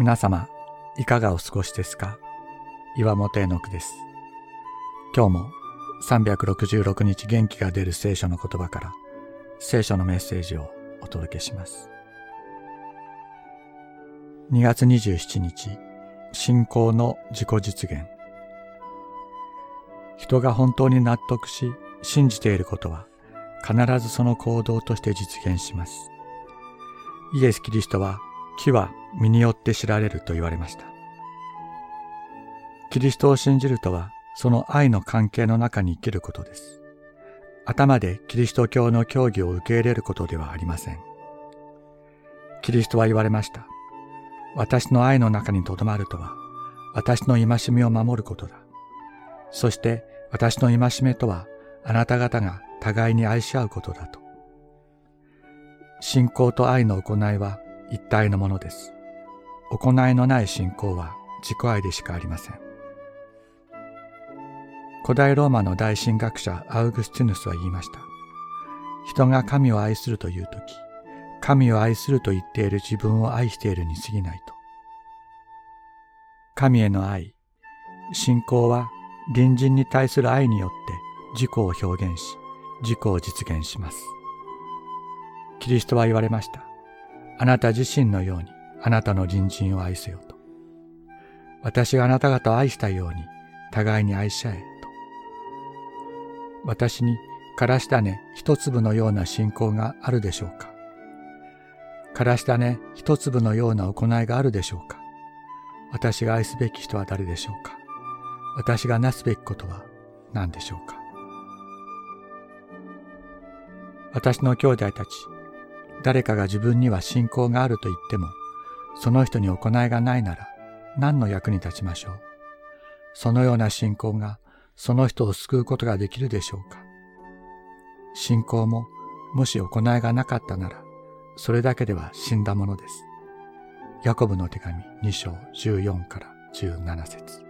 皆様、いかがお過ごしですか？岩本絵の句です。今日も366日元気が出る聖書の言葉から聖書のメッセージをお届けします。2月27日、信仰の自己実現。人が本当に納得し信じていることは必ずその行動として実現します。イエス・キリストは木は身によって知られると言われました。キリストを信じるとは、その愛の関係の中に生きることです。頭でキリスト教の教義を受け入れることではありません。キリストは言われました。私の愛の中にとどまるとは、私の戒めを守ることだ。そして私の戒めとは、あなた方が互いに愛し合うことだと。信仰と愛の行いは一体のものです。行いのない信仰は自己愛でしかありません。古代ローマの大神学者アウグスティヌスは言いました。人が神を愛するというとき、神を愛すると言っている自分を愛しているに過ぎないと。神への愛、信仰は隣人に対する愛によって自己を表現し、自己を実現します。キリストは言われました。あなた自身のようにあなたの隣人を愛せよと。私があなた方を愛したように互いに愛し合えと。私にからし種一粒のような信仰があるでしょうかからし種一粒のような行いがあるでしょうか私が愛すべき人は誰でしょうか私がなすべきことは何でしょうか私の兄弟たち、誰かが自分には信仰があると言っても、その人に行いがないなら何の役に立ちましょう？そのような信仰がその人を救うことができるでしょうか？信仰ももし行いがなかったなら、それだけでは死んだものです。ヤコブの手紙2章14から17節